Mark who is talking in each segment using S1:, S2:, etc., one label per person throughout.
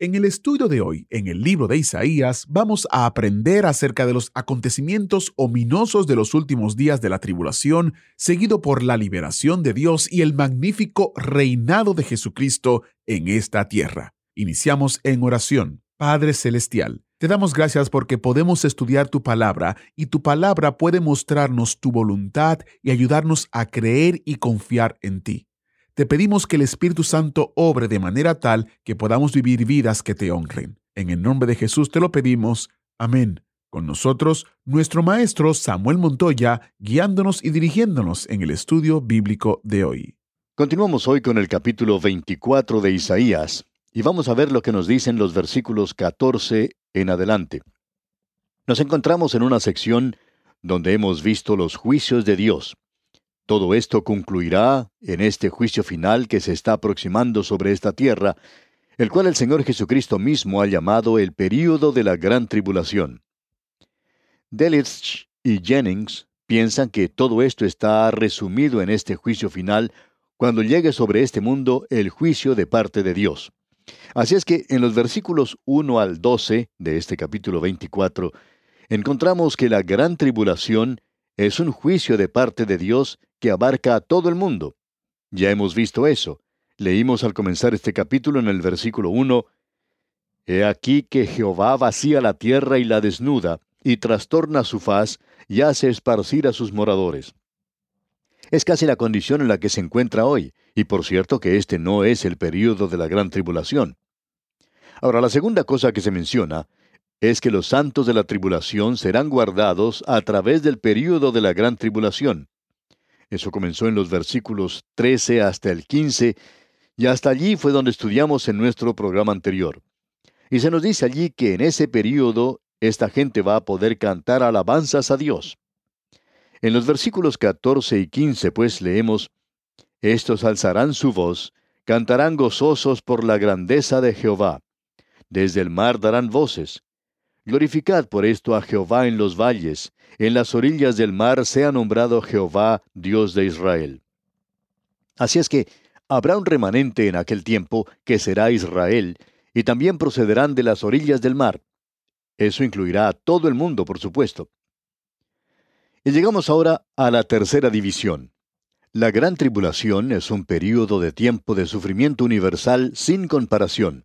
S1: En el estudio de hoy, en el libro de Isaías, vamos a aprender acerca de los acontecimientos ominosos de los últimos días de la tribulación, seguido por la liberación de Dios y el magnífico reinado de Jesucristo en esta tierra. Iniciamos en oración. Padre Celestial, te damos gracias porque podemos estudiar tu palabra y tu palabra puede mostrarnos tu voluntad y ayudarnos a creer y confiar en ti. Te pedimos que el Espíritu Santo obre de manera tal que podamos vivir vidas que te honren. En el nombre de Jesús te lo pedimos. Amén. Con nosotros, nuestro maestro Samuel Montoya, guiándonos y dirigiéndonos en el estudio bíblico de hoy.
S2: Continuamos hoy con el capítulo 24 de Isaías y vamos a ver lo que nos dicen los versículos 14 en adelante. Nos encontramos en una sección donde hemos visto los juicios de Dios. Todo esto concluirá en este juicio final que se está aproximando sobre esta tierra, el cual el Señor Jesucristo mismo ha llamado el período de la gran tribulación. Delitzsch y Jennings piensan que todo esto está resumido en este juicio final cuando llegue sobre este mundo el juicio de parte de Dios. Así es que en los versículos 1 al 12 de este capítulo 24 encontramos que la gran tribulación es un juicio de parte de Dios que abarca a todo el mundo. Ya hemos visto eso. Leímos al comenzar este capítulo en el versículo 1, He aquí que Jehová vacía la tierra y la desnuda, y trastorna su faz, y hace esparcir a sus moradores. Es casi la condición en la que se encuentra hoy, y por cierto que este no es el período de la gran tribulación. Ahora, la segunda cosa que se menciona es que los santos de la tribulación serán guardados a través del período de la gran tribulación. Eso comenzó en los versículos 13 hasta el 15, y hasta allí fue donde estudiamos en nuestro programa anterior. Y se nos dice allí que en ese período esta gente va a poder cantar alabanzas a Dios. En los versículos 14 y 15 pues leemos, Estos alzarán su voz, cantarán gozosos por la grandeza de Jehová. Desde el mar darán voces. Glorificad por esto a Jehová en los valles, en las orillas del mar sea nombrado Jehová, Dios de Israel. Así es que habrá un remanente en aquel tiempo que será Israel, y también procederán de las orillas del mar. Eso incluirá a todo el mundo, por supuesto. Y llegamos ahora a la tercera división. La gran tribulación es un período de tiempo de sufrimiento universal sin comparación.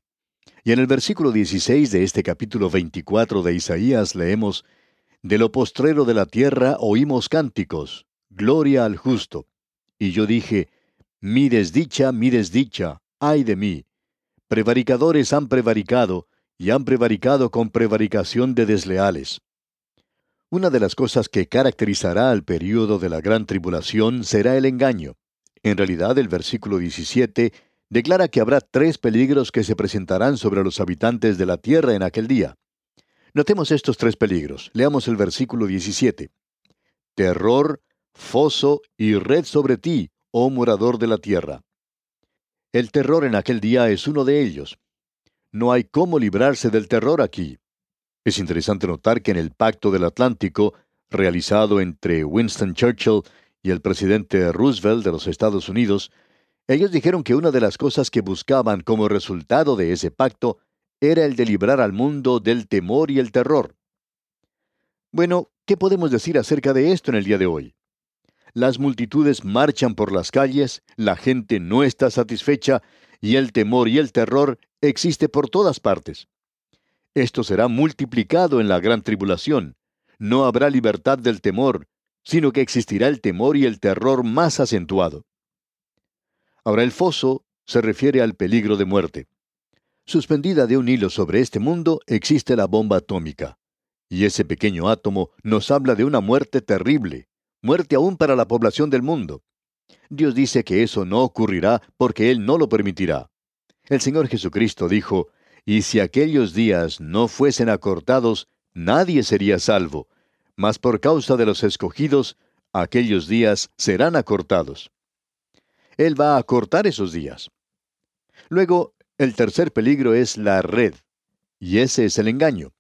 S2: Y en el versículo 16 de este capítulo 24 de Isaías leemos, De lo postrero de la tierra oímos cánticos, gloria al justo. Y yo dije, Mi desdicha, mi desdicha, ay de mí. Prevaricadores han prevaricado, y han prevaricado con prevaricación de desleales. Una de las cosas que caracterizará al período de la gran tribulación será el engaño. En realidad, el versículo 17 declara que habrá tres peligros que se presentarán sobre los habitantes de la tierra en aquel día. Notemos estos tres peligros. Leamos el versículo 17. Terror, foso y red sobre ti, oh morador de la tierra. El terror en aquel día es uno de ellos. No hay cómo librarse del terror aquí. Es interesante notar que en el Pacto del Atlántico, realizado entre Winston Churchill y el presidente Roosevelt de los Estados Unidos, ellos dijeron que una de las cosas que buscaban como resultado de ese pacto era el de librar al mundo del temor y el terror. Bueno, ¿qué podemos decir acerca de esto en el día de hoy? Las multitudes marchan por las calles, la gente no está satisfecha y el temor y el terror existe por todas partes. Esto será multiplicado en la gran tribulación. No habrá libertad del temor, sino que existirá el temor y el terror más acentuado. Ahora el foso se refiere al peligro de muerte. Suspendida de un hilo sobre este mundo existe la bomba atómica. Y ese pequeño átomo nos habla de una muerte terrible, muerte aún para la población del mundo. Dios dice que eso no ocurrirá porque Él no lo permitirá. El Señor Jesucristo dijo, y si aquellos días no fuesen acortados, nadie sería salvo, mas por causa de los escogidos, aquellos días serán acortados. Él va a acortar esos días. Luego, el tercer peligro es la red, y ese es el engaño.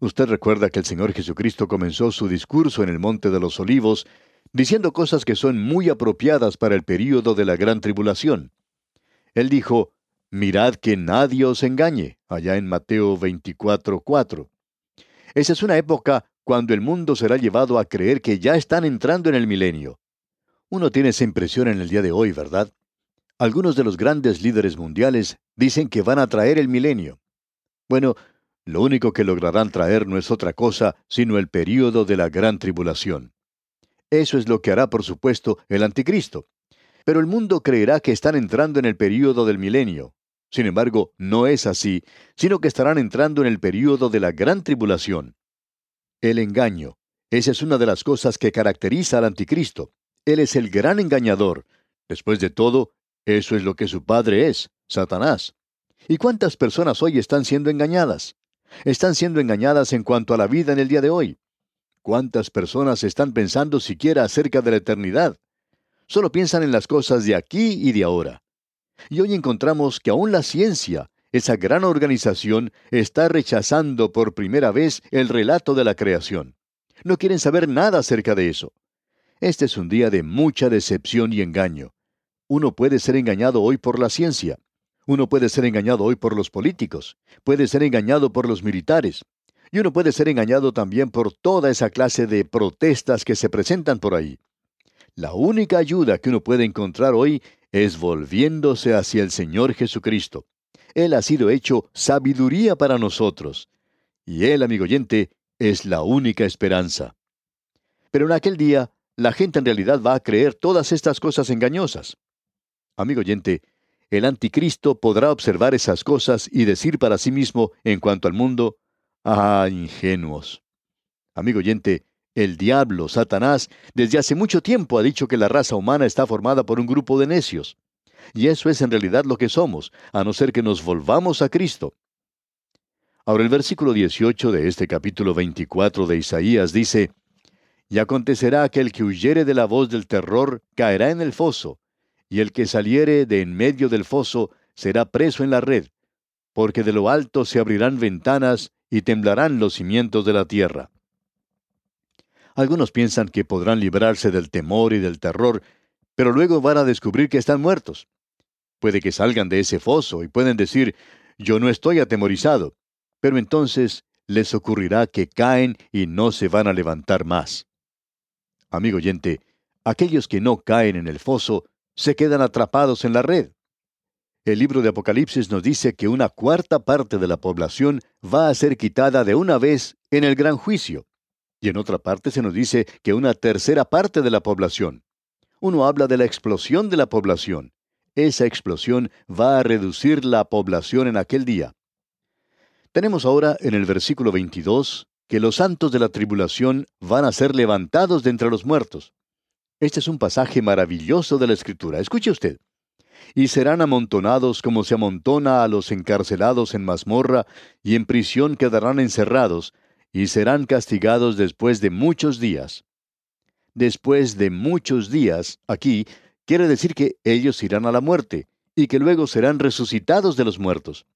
S2: Usted recuerda que el Señor Jesucristo comenzó su discurso en el Monte de los Olivos diciendo cosas que son muy apropiadas para el período de la gran tribulación. Él dijo, Mirad que nadie os engañe, allá en Mateo 24:4. Esa es una época cuando el mundo será llevado a creer que ya están entrando en el milenio. Uno tiene esa impresión en el día de hoy, ¿verdad? Algunos de los grandes líderes mundiales dicen que van a traer el milenio. Bueno, lo único que lograrán traer no es otra cosa sino el período de la gran tribulación. Eso es lo que hará, por supuesto, el anticristo. Pero el mundo creerá que están entrando en el período del milenio. Sin embargo, no es así, sino que estarán entrando en el período de la gran tribulación. El engaño. Esa es una de las cosas que caracteriza al anticristo. Él es el gran engañador. Después de todo, eso es lo que su padre es, Satanás. ¿Y cuántas personas hoy están siendo engañadas? Están siendo engañadas en cuanto a la vida en el día de hoy. ¿Cuántas personas están pensando siquiera acerca de la eternidad? Solo piensan en las cosas de aquí y de ahora. Y hoy encontramos que aún la ciencia, esa gran organización, está rechazando por primera vez el relato de la creación. No quieren saber nada acerca de eso. Este es un día de mucha decepción y engaño. Uno puede ser engañado hoy por la ciencia. Uno puede ser engañado hoy por los políticos. Puede ser engañado por los militares. Y uno puede ser engañado también por toda esa clase de protestas que se presentan por ahí. La única ayuda que uno puede encontrar hoy es volviéndose hacia el Señor Jesucristo. Él ha sido hecho sabiduría para nosotros. Y Él, amigo oyente, es la única esperanza. Pero en aquel día, la gente en realidad va a creer todas estas cosas engañosas. Amigo oyente, el anticristo podrá observar esas cosas y decir para sí mismo en cuanto al mundo, Ah, ingenuos. Amigo oyente, el diablo, Satanás, desde hace mucho tiempo ha dicho que la raza humana está formada por un grupo de necios. Y eso es en realidad lo que somos, a no ser que nos volvamos a Cristo. Ahora el versículo 18 de este capítulo 24 de Isaías dice, Y acontecerá que el que huyere de la voz del terror caerá en el foso, y el que saliere de en medio del foso será preso en la red, porque de lo alto se abrirán ventanas y temblarán los cimientos de la tierra. Algunos piensan que podrán librarse del temor y del terror, pero luego van a descubrir que están muertos. Puede que salgan de ese foso y pueden decir, yo no estoy atemorizado, pero entonces les ocurrirá que caen y no se van a levantar más. Amigo oyente, aquellos que no caen en el foso se quedan atrapados en la red. El libro de Apocalipsis nos dice que una cuarta parte de la población va a ser quitada de una vez en el gran juicio. Y en otra parte se nos dice que una tercera parte de la población. Uno habla de la explosión de la población. Esa explosión va a reducir la población en aquel día. Tenemos ahora en el versículo 22 que los santos de la tribulación van a ser levantados de entre los muertos. Este es un pasaje maravilloso de la Escritura. Escuche usted y serán amontonados como se amontona a los encarcelados en mazmorra, y en prisión quedarán encerrados, y serán castigados después de muchos días. Después de muchos días, aquí, quiere decir que ellos irán a la muerte, y que luego serán resucitados de los muertos.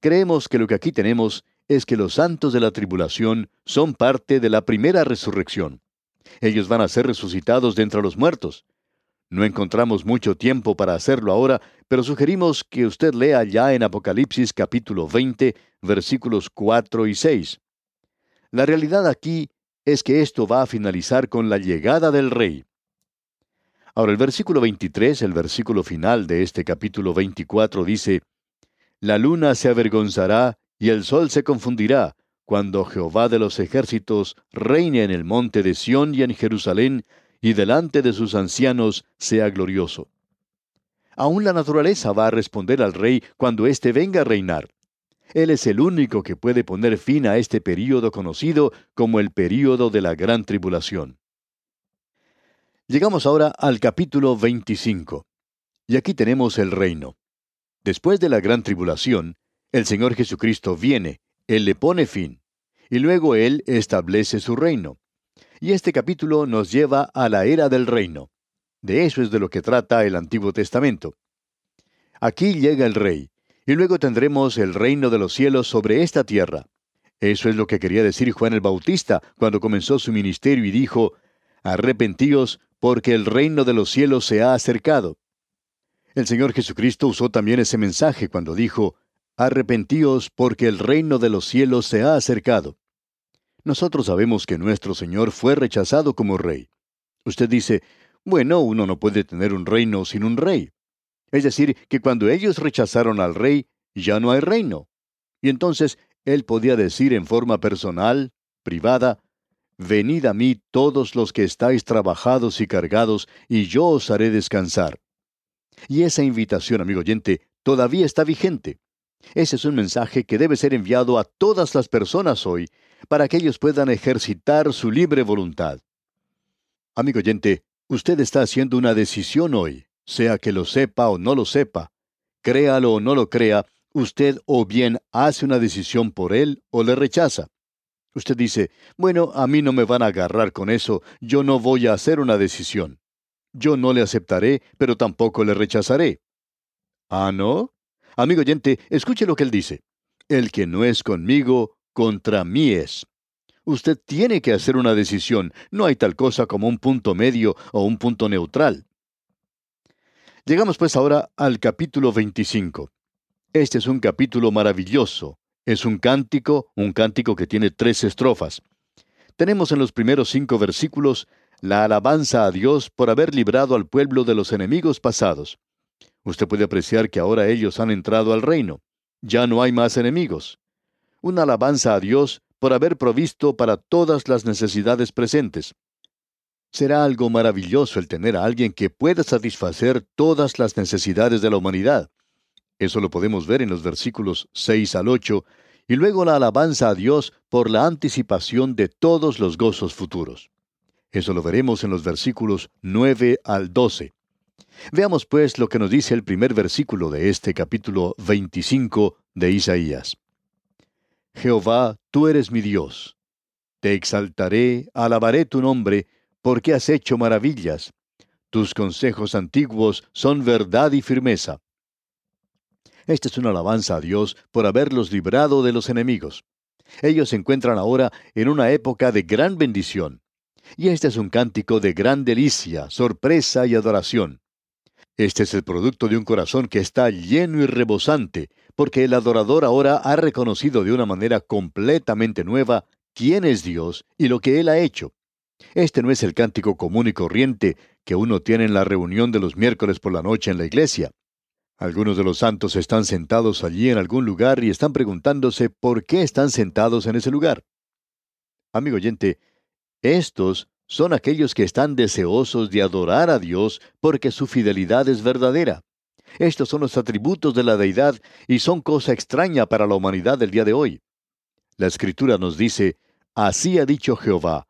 S2: Creemos que lo que aquí tenemos es que los santos de la tribulación son parte de la primera resurrección. Ellos van a ser resucitados de entre los muertos. No encontramos mucho tiempo para hacerlo ahora, pero sugerimos que usted lea ya en Apocalipsis capítulo 20, versículos 4 y 6. La realidad aquí es que esto va a finalizar con la llegada del rey. Ahora el versículo 23, el versículo final de este capítulo 24 dice, La luna se avergonzará y el sol se confundirá, cuando Jehová de los ejércitos reine en el monte de Sión y en Jerusalén, y delante de sus ancianos sea glorioso. Aún la naturaleza va a responder al rey cuando éste venga a reinar. Él es el único que puede poner fin a este período conocido como el período de la gran tribulación. Llegamos ahora al capítulo 25. Y aquí tenemos el reino. Después de la gran tribulación, El Señor Jesucristo viene, Él le pone fin, y luego Él establece su reino. Y este capítulo nos lleva a la era del reino. De eso es de lo que trata el Antiguo Testamento. Aquí llega el rey, y luego tendremos el reino de los cielos sobre esta tierra. Eso es lo que quería decir Juan el Bautista cuando comenzó su ministerio y dijo, Arrepentíos, porque el reino de los cielos se ha acercado. El Señor Jesucristo usó también ese mensaje cuando dijo, Arrepentíos, porque el reino de los cielos se ha acercado. Nosotros sabemos que nuestro Señor fue rechazado como rey. Usted dice, bueno, uno no puede tener un reino sin un rey. Es decir, que cuando ellos rechazaron al rey, ya no hay reino. Y entonces él podía decir en forma personal, privada, Venid a mí todos los que estáis trabajados y cargados, y yo os haré descansar. Y esa invitación, amigo oyente, todavía está vigente. Ese es un mensaje que debe ser enviado a todas las personas hoy, para que ellos puedan ejercitar su libre voluntad. Amigo oyente, usted está haciendo una decisión hoy sea que lo sepa o no lo sepa, créalo o no lo crea, usted o bien hace una decisión por él o le rechaza. Usted dice, bueno, a mí no me van a agarrar con eso, yo no voy a hacer una decisión. Yo no le aceptaré, pero tampoco le rechazaré. ¿Ah, no? Amigo oyente, escuche lo que él dice. El que no es conmigo, contra mí es. Usted tiene que hacer una decisión, no hay tal cosa como un punto medio o un punto neutral. Llegamos pues ahora al capítulo 25. Este es un capítulo maravilloso. Es un cántico, un cántico que tiene tres estrofas. Tenemos en los primeros cinco versículos la alabanza a Dios por haber librado al pueblo de los enemigos pasados. Usted puede apreciar que ahora ellos han entrado al reino. Ya no hay más enemigos. Una alabanza a Dios por haber provisto para todas las necesidades presentes. Será algo maravilloso el tener a alguien que pueda satisfacer todas las necesidades de la humanidad. Eso lo podemos ver en los versículos 6 al 8, y luego la alabanza a Dios por la anticipación de todos los gozos futuros. Eso lo veremos en los versículos 9 al 12. Veamos pues lo que nos dice el primer versículo de este capítulo 25 de Isaías. Jehová, tú eres mi Dios. Te exaltaré, alabaré tu nombre, porque has hecho maravillas. Tus consejos antiguos son verdad y firmeza. Esta es una alabanza a Dios por haberlos librado de los enemigos. Ellos se encuentran ahora en una época de gran bendición. Y este es un cántico de gran delicia, sorpresa y adoración. Este es el producto de un corazón que está lleno y rebosante, porque el adorador ahora ha reconocido de una manera completamente nueva quién es Dios y lo que Él ha hecho. Este no es el cántico común y corriente que uno tiene en la reunión de los miércoles por la noche en la iglesia. Algunos de los santos están sentados allí en algún lugar y están preguntándose por qué están sentados en ese lugar. Amigo oyente, estos son aquellos que están deseosos de adorar a Dios porque su fidelidad es verdadera. Estos son los atributos de la deidad y son cosa extraña para la humanidad del día de hoy. La escritura nos dice, Así ha dicho Jehová,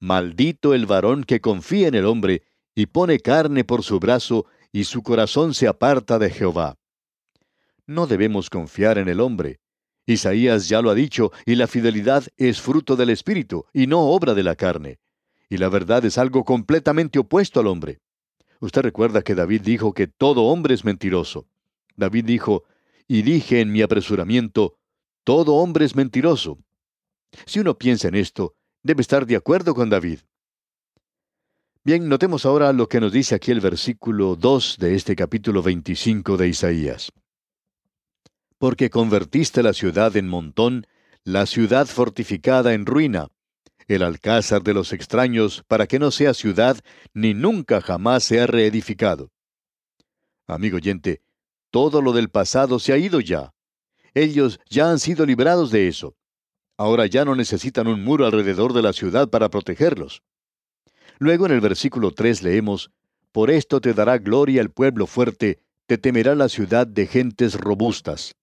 S2: Maldito el varón que confía en el hombre y pone carne por su brazo y su corazón se aparta de Jehová. No debemos confiar en el hombre. Isaías ya lo ha dicho, y la fidelidad es fruto del Espíritu y no obra de la carne. Y la verdad es algo completamente opuesto al hombre. Usted recuerda que David dijo que todo hombre es mentiroso. David dijo, y dije en mi apresuramiento, todo hombre es mentiroso. Si uno piensa en esto, debe estar de acuerdo con David. Bien, notemos ahora lo que nos dice aquí el versículo 2 de este capítulo 25 de Isaías. Porque convertiste la ciudad en montón, la ciudad fortificada en ruina, el alcázar de los extraños, para que no sea ciudad, ni nunca jamás sea reedificado. Amigo oyente, todo lo del pasado se ha ido ya. Ellos ya han sido librados de eso. Ahora ya no necesitan un muro alrededor de la ciudad para protegerlos. Luego en el versículo 3 leemos, Por esto te dará gloria el pueblo fuerte, te temerá la ciudad de gentes robustas.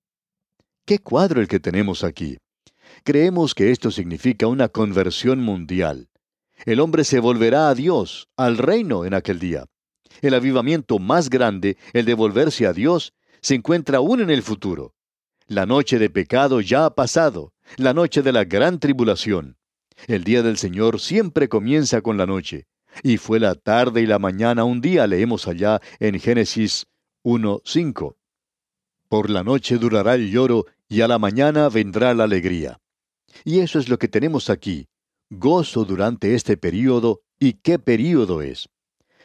S2: ¿Qué cuadro el que tenemos aquí? Creemos que esto significa una conversión mundial. El hombre se volverá a Dios, al reino en aquel día. El avivamiento más grande, el de volverse a Dios, se encuentra aún en el futuro. La noche de pecado ya ha pasado, la noche de la gran tribulación. El día del Señor siempre comienza con la noche. Y fue la tarde y la mañana un día, leemos allá en Génesis 1.5. Por la noche durará el lloro y a la mañana vendrá la alegría. Y eso es lo que tenemos aquí. Gozo durante este período, y qué período es.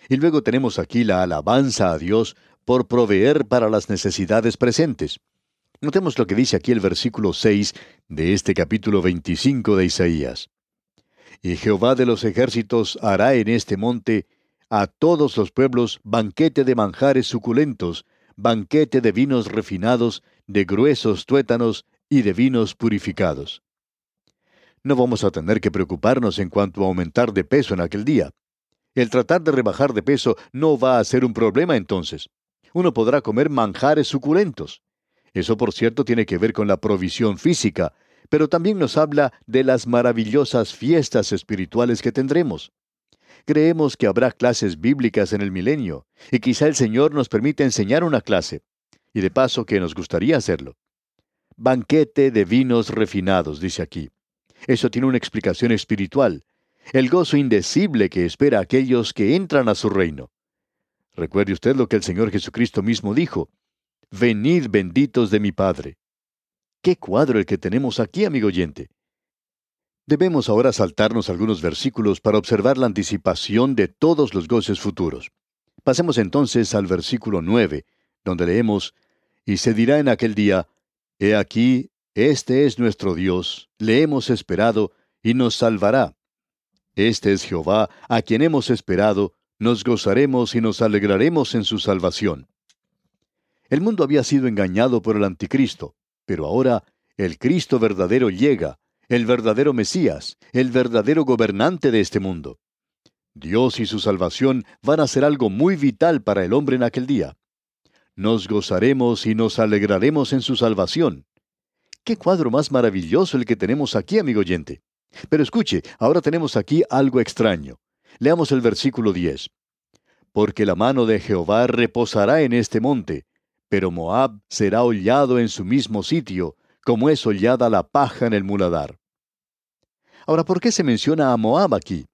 S2: Y luego tenemos aquí la alabanza a Dios por proveer para las necesidades presentes. Notemos lo que dice aquí el versículo 6 de este capítulo 25 de Isaías. Y Jehová de los ejércitos hará en este monte a todos los pueblos banquete de manjares suculentos, banquete de vinos refinados, de gruesos tuétanos y de vinos purificados. No vamos a tener que preocuparnos en cuanto a aumentar de peso en aquel día. El tratar de rebajar de peso no va a ser un problema entonces. Uno podrá comer manjares suculentos. Eso, por cierto, tiene que ver con la provisión física, pero también nos habla de las maravillosas fiestas espirituales que tendremos. Creemos que habrá clases bíblicas en el milenio, y quizá el Señor nos permita enseñar una clase, y de paso que nos gustaría hacerlo. Banquete de vinos refinados, dice aquí. Eso tiene una explicación espiritual, el gozo indecible que espera a aquellos que entran a su reino. Recuerde usted lo que el Señor Jesucristo mismo dijo, Venid benditos de mi Padre. Qué cuadro el que tenemos aquí, amigo oyente. Debemos ahora saltarnos algunos versículos para observar la anticipación de todos los goces futuros. Pasemos entonces al versículo 9, donde leemos, Y se dirá en aquel día, He aquí, este es nuestro Dios, le hemos esperado, y nos salvará. Este es Jehová, a quien hemos esperado, nos gozaremos y nos alegraremos en su salvación. El mundo había sido engañado por el anticristo, pero ahora el Cristo verdadero llega, el verdadero Mesías, el verdadero gobernante de este mundo. Dios y su salvación van a ser algo muy vital para el hombre en aquel día. Nos gozaremos y nos alegraremos en su salvación. Qué cuadro más maravilloso el que tenemos aquí, amigo oyente. Pero escuche, ahora tenemos aquí algo extraño. Leamos el versículo 10. Porque la mano de Jehová reposará en este monte, pero Moab será hollado en su mismo sitio, como es hollada la paja en el muladar. Ahora, ¿por qué se menciona a Moab aquí?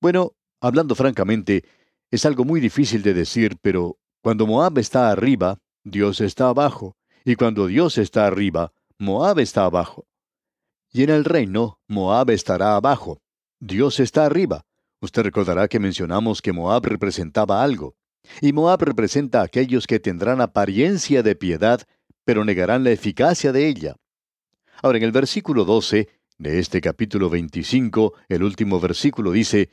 S2: Bueno, hablando francamente, es algo muy difícil de decir, pero cuando Moab está arriba, Dios está abajo, y cuando Dios está arriba, Moab está abajo. Y en el reino, Moab estará abajo, Dios está arriba. Usted recordará que mencionamos que Moab representaba algo. Y Moab representa a aquellos que tendrán apariencia de piedad, pero negarán la eficacia de ella. Ahora, en el versículo 12 de este capítulo 25, el último versículo dice,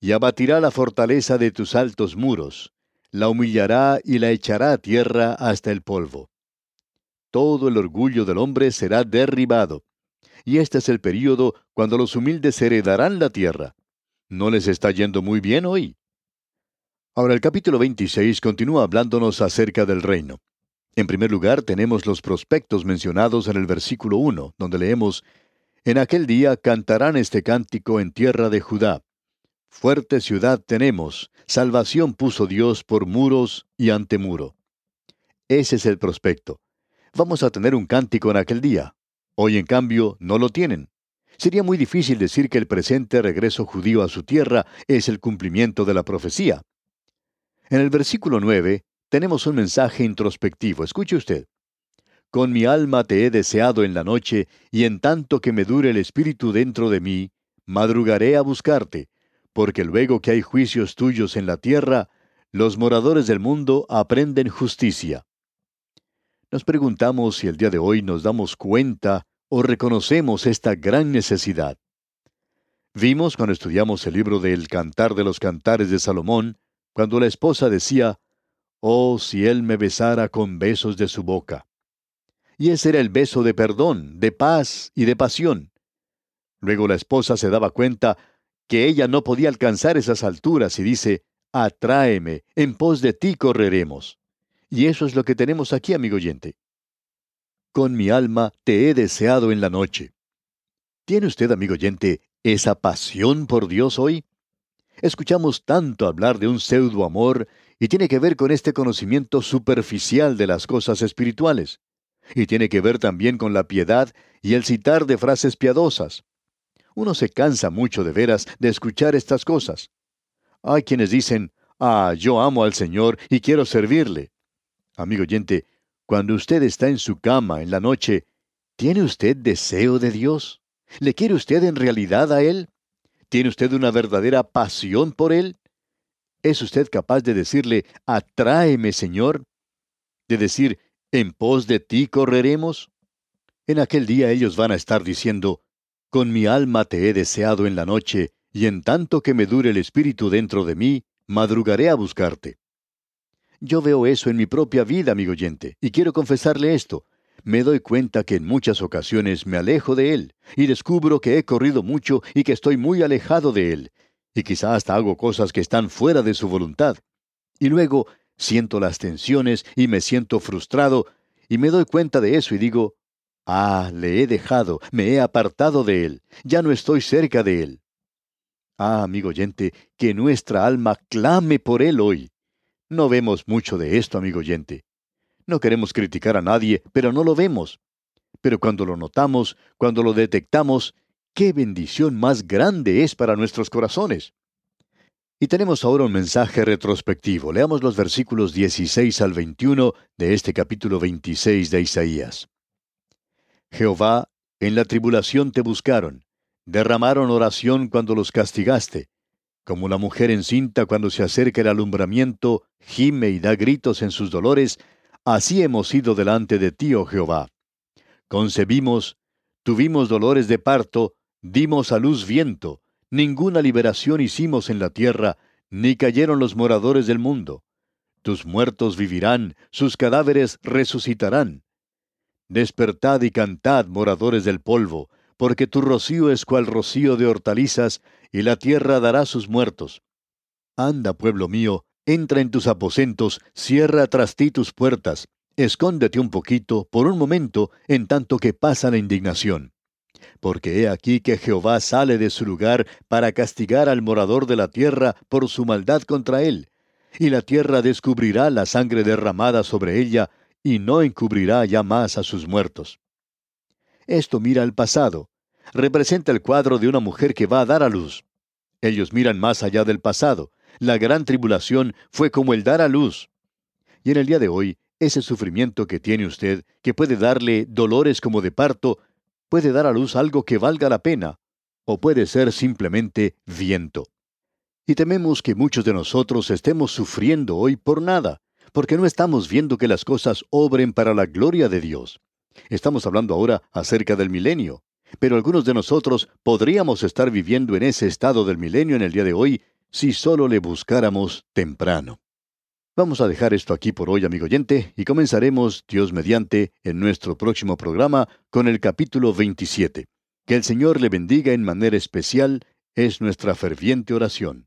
S2: Y abatirá la fortaleza de tus altos muros, la humillará y la echará a tierra hasta el polvo. Todo el orgullo del hombre será derribado. Y este es el período cuando los humildes heredarán la tierra. ¿No les está yendo muy bien hoy? Ahora el capítulo 26 continúa hablándonos acerca del reino. En primer lugar tenemos los prospectos mencionados en el versículo 1, donde leemos, En aquel día cantarán este cántico en tierra de Judá. Fuerte ciudad tenemos, salvación puso Dios por muros y antemuro. Ese es el prospecto. Vamos a tener un cántico en aquel día. Hoy en cambio no lo tienen. Sería muy difícil decir que el presente regreso judío a su tierra es el cumplimiento de la profecía. En el versículo 9 tenemos un mensaje introspectivo. Escuche usted. Con mi alma te he deseado en la noche, y en tanto que me dure el espíritu dentro de mí, madrugaré a buscarte, porque luego que hay juicios tuyos en la tierra, los moradores del mundo aprenden justicia. Nos preguntamos si el día de hoy nos damos cuenta o reconocemos esta gran necesidad. Vimos cuando estudiamos el libro del Cantar de los Cantares de Salomón, cuando la esposa decía, Oh, si él me besara con besos de su boca. Y ese era el beso de perdón, de paz y de pasión. Luego la esposa se daba cuenta que ella no podía alcanzar esas alturas y dice, Atráeme, en pos de ti correremos. Y eso es lo que tenemos aquí, amigo oyente. Con mi alma te he deseado en la noche. ¿Tiene usted, amigo oyente, esa pasión por Dios hoy? Escuchamos tanto hablar de un pseudo amor y tiene que ver con este conocimiento superficial de las cosas espirituales. y tiene que ver también con la piedad y el citar de frases piadosas. Uno se cansa mucho de veras de escuchar estas cosas. Hay quienes dicen, ah, yo amo al Señor y quiero servirle. Amigo oyente, cuando usted está en su cama en la noche, ¿tiene usted deseo de Dios? ¿Le quiere usted en realidad a Él? ¿Tiene usted una verdadera pasión por Él? ¿Es usted capaz de decirle, atráeme, Señor? De decir, en pos de ti correremos? En aquel día ellos van a estar diciendo, con mi alma te he deseado en la noche, y en tanto que me dure el espíritu dentro de mí, madrugaré a buscarte. Yo veo eso en mi propia vida, amigo oyente, y quiero confesarle esto. Me doy cuenta que en muchas ocasiones me alejo de Él, y descubro que he corrido mucho y que estoy muy alejado de Él, y quizá hasta hago cosas que están fuera de su voluntad. Y luego siento las tensiones y me siento frustrado, y me doy cuenta de eso y digo, Ah, le he dejado, me he apartado de Él, ya no estoy cerca de Él. Ah, amigo oyente, que nuestra alma clame por Él hoy. No vemos mucho de esto, amigo oyente. No queremos criticar a nadie, pero no lo vemos. Pero cuando lo notamos, cuando lo detectamos, qué bendición más grande es para nuestros corazones. Y tenemos ahora un mensaje retrospectivo. Leamos los versículos 16 al 21 de este capítulo 26 de Isaías. Jehová, en la tribulación te buscaron, derramaron oración cuando los castigaste. Como la mujer encinta cuando se acerca el alumbramiento, gime y da gritos en sus dolores, así hemos ido delante de ti, oh Jehová. Concebimos, tuvimos dolores de parto, dimos a luz viento, ninguna liberación hicimos en la tierra, ni cayeron los moradores del mundo. Tus muertos vivirán, sus cadáveres resucitarán. Despertad y cantad, moradores del polvo, porque tu rocío es cual rocío de hortalizas, y la tierra dará sus muertos. Anda, pueblo mío, entra en tus aposentos, cierra tras ti tus puertas, escóndete un poquito, por un momento, en tanto que pasa la indignación. Porque he aquí que Jehová sale de su lugar para castigar al morador de la tierra por su maldad contra él, y la tierra descubrirá la sangre derramada sobre ella, y no encubrirá ya más a sus muertos. Esto mira al pasado. Representa el cuadro de una mujer que va a dar a luz. Ellos miran más allá del pasado. La gran tribulación fue como el dar a luz. Y en el día de hoy, ese sufrimiento que tiene usted, que puede darle dolores como de parto, puede dar a luz algo que valga la pena, o puede ser simplemente viento. Y tememos que muchos de nosotros estemos sufriendo hoy por nada, porque no estamos viendo que las cosas obren para la gloria de Dios. Estamos hablando ahora acerca del milenio, pero algunos de nosotros podríamos estar viviendo en ese estado del milenio en el día de hoy si solo le buscáramos temprano. Vamos a dejar esto aquí por hoy, amigo oyente, y comenzaremos, Dios mediante, en nuestro próximo programa con el capítulo 27. Que el Señor le bendiga en manera especial es nuestra ferviente oración.